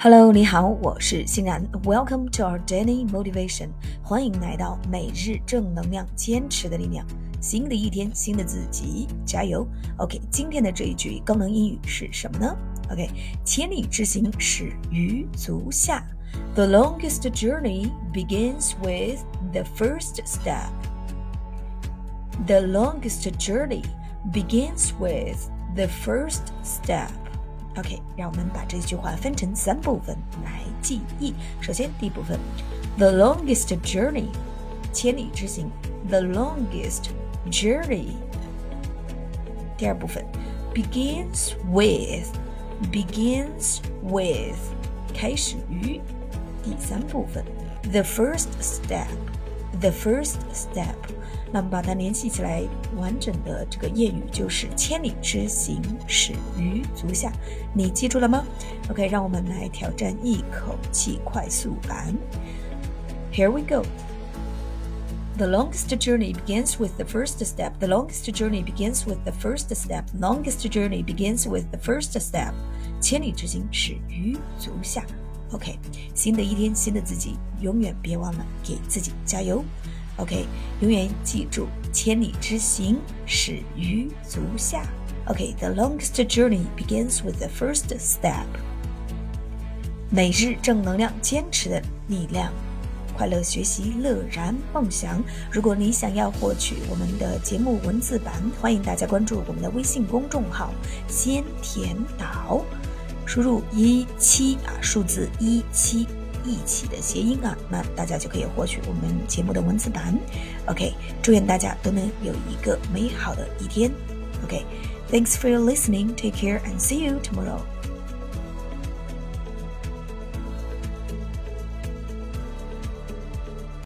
Hello，你好，我是欣然。Welcome to our daily motivation，欢迎来到每日正能量，坚持的力量。新的一天，新的自己，加油。OK，今天的这一句高能英语是什么呢？OK，千里之行，始于足下。The longest journey begins with the first step. The longest journey begins with the first step. OK，让我们把这句话分成三部分来记忆。首先，第一部分，the longest journey，千里之行，the longest journey。第二部分，begins with，begins with，开始于。第三部分，the first step，the first step。那么把它联系起来，完整的这个谚语就是“千里之行，始于足下”。你记住了吗？OK，让我们来挑战一口气快速版。Here we go. The longest journey begins with the first step. The longest journey begins with the first step. Longest journey begins with the first step. 千里之行，始于足下。 OK，新的一天，新的自己，永远别忘了给自己加油。OK，永远记住，千里之行，始于足下。OK，the longest journey begins with the first step。每日正能量，坚持的力量，快乐学习，乐然梦想。如果你想要获取我们的节目文字版，欢迎大家关注我们的微信公众号“先甜岛”，输入一七啊，数字一七。一起的谐音啊，那大家就可以获取我们节目的文字版。OK，祝愿大家都能有一个美好的一天。OK，thanks for your listening. Take care and see you tomorrow.